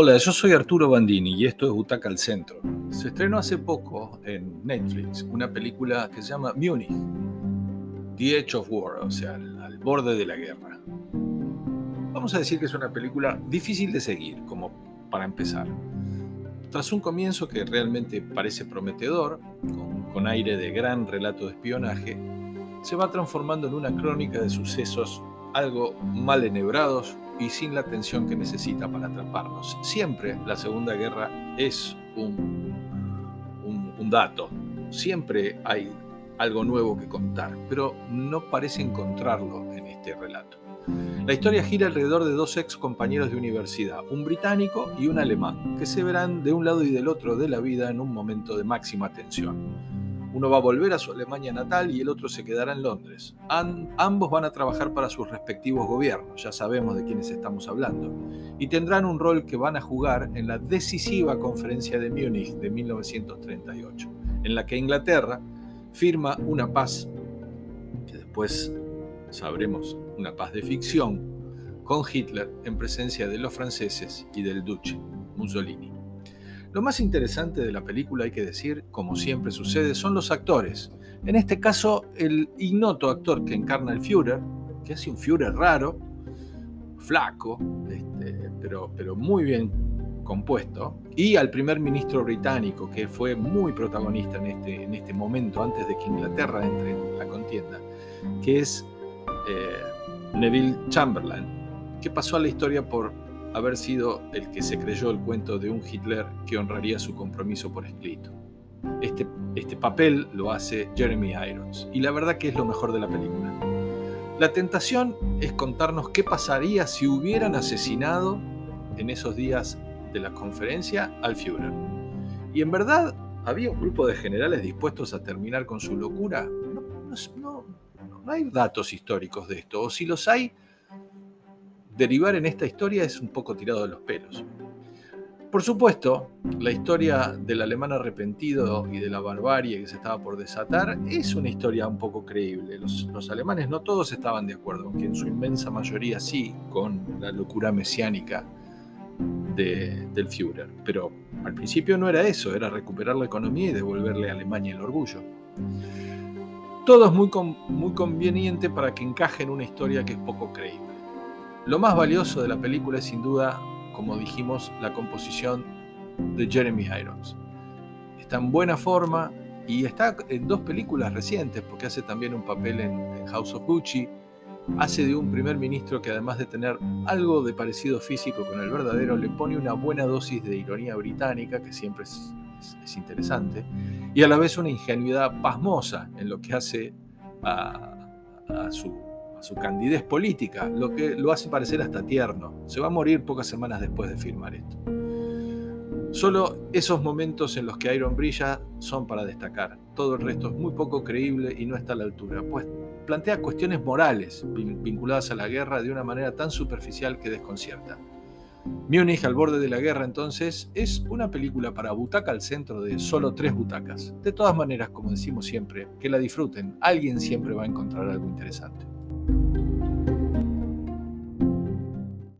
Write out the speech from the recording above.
Hola, yo soy Arturo Bandini y esto es Butaca al Centro. Se estrenó hace poco en Netflix una película que se llama Munich, The Edge of War, o sea, al, al borde de la guerra. Vamos a decir que es una película difícil de seguir, como para empezar. Tras un comienzo que realmente parece prometedor, con, con aire de gran relato de espionaje, se va transformando en una crónica de sucesos algo mal enhebrados y sin la atención que necesita para atraparnos. Siempre la Segunda Guerra es un, un, un, dato, siempre hay algo nuevo que contar, pero no parece encontrarlo en este relato. La historia gira alrededor de dos ex compañeros de universidad, un británico y un alemán, que se verán de un lado y del otro de la vida en un momento de máxima tensión. Uno va a volver a su Alemania natal y el otro se quedará en Londres. Ambos van a trabajar para sus respectivos gobiernos, ya sabemos de quiénes estamos hablando, y tendrán un rol que van a jugar en la decisiva conferencia de Múnich de 1938, en la que Inglaterra firma una paz, que después sabremos, una paz de ficción, con Hitler en presencia de los franceses y del duce Mussolini. Lo más interesante de la película, hay que decir, como siempre sucede, son los actores. En este caso, el ignoto actor que encarna el Führer, que hace un Führer raro, flaco, este, pero, pero muy bien compuesto, y al primer ministro británico, que fue muy protagonista en este, en este momento, antes de que Inglaterra entre en la contienda, que es eh, Neville Chamberlain, que pasó a la historia por haber sido el que se creyó el cuento de un Hitler que honraría su compromiso por escrito. Este, este papel lo hace Jeremy Irons y la verdad que es lo mejor de la película. La tentación es contarnos qué pasaría si hubieran asesinado en esos días de la conferencia al Führer. Y en verdad había un grupo de generales dispuestos a terminar con su locura. No, no, no, no hay datos históricos de esto, o si los hay, derivar en esta historia es un poco tirado de los pelos. Por supuesto, la historia del alemán arrepentido y de la barbarie que se estaba por desatar es una historia un poco creíble. Los, alemanes no todos estaban de acuerdo, aunque en su inmensa mayoría sí, con la locura mesiánica de, del Führer. Pero al principio no era eso, era recuperar la economía y devolverle a Alemania el orgullo. Todo es muy, muy conveniente para que encaje en una historia que es poco creíble. Lo más valioso de la película es sin duda, como dijimos, la composición de Jeremy Irons. Está en buena forma y está en dos películas recientes, porque hace también un papel en, House of Gucci, hace de un primer ministro que además de tener algo de parecido físico con el verdadero, le pone una buena dosis de ironía británica, que siempre es, es, es interesante, y a la vez una ingenuidad pasmosa en lo que hace a su su candidez política, lo que lo hace parecer hasta tierno. Se va a morir pocas semanas después de firmar esto. Solo esos momentos en los que Iron brilla son para destacar. Todo el resto es muy poco creíble y no está a la altura, pues plantea cuestiones morales vinculadas a la guerra de una manera tan superficial que desconcierta. Múnich al borde de la guerra entonces es una película para butaca al centro de solo tres butacas. De todas maneras, como decimos siempre, que la disfruten. Alguien siempre va a encontrar algo interesante.